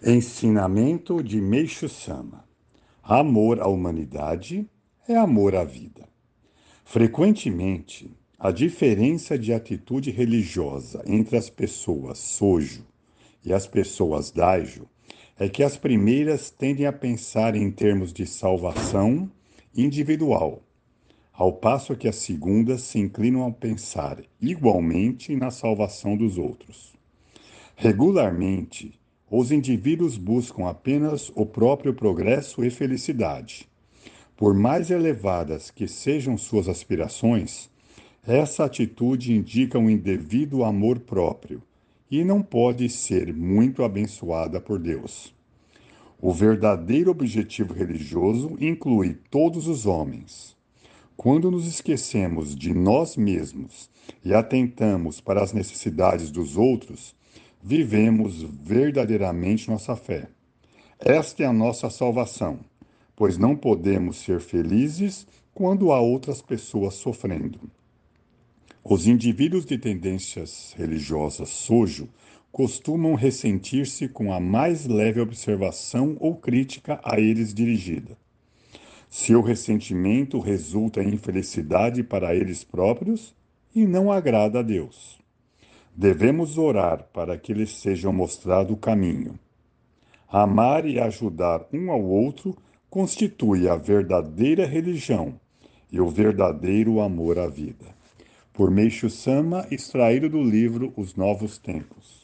Ensinamento de Meixo Sama: Amor à humanidade é amor à vida. Frequentemente, a diferença de atitude religiosa entre as pessoas Sojo e as pessoas Daijo é que as primeiras tendem a pensar em termos de salvação individual, ao passo que as segundas se inclinam a pensar igualmente na salvação dos outros. Regularmente, os indivíduos buscam apenas o próprio progresso e felicidade. Por mais elevadas que sejam suas aspirações, essa atitude indica um indevido amor próprio e não pode ser muito abençoada por Deus. O verdadeiro objetivo religioso inclui todos os homens. Quando nos esquecemos de nós mesmos e atentamos para as necessidades dos outros, vivemos verdadeiramente nossa fé. Esta é a nossa salvação, pois não podemos ser felizes quando há outras pessoas sofrendo. Os indivíduos de tendências religiosas sojo costumam ressentir-se com a mais leve observação ou crítica a eles dirigida. Seu ressentimento resulta em infelicidade para eles próprios e não agrada a Deus. Devemos orar para que lhes seja mostrado o caminho. Amar e ajudar um ao outro constitui a verdadeira religião e o verdadeiro amor à vida. Por Meixo Sama, extraído do livro Os Novos Tempos.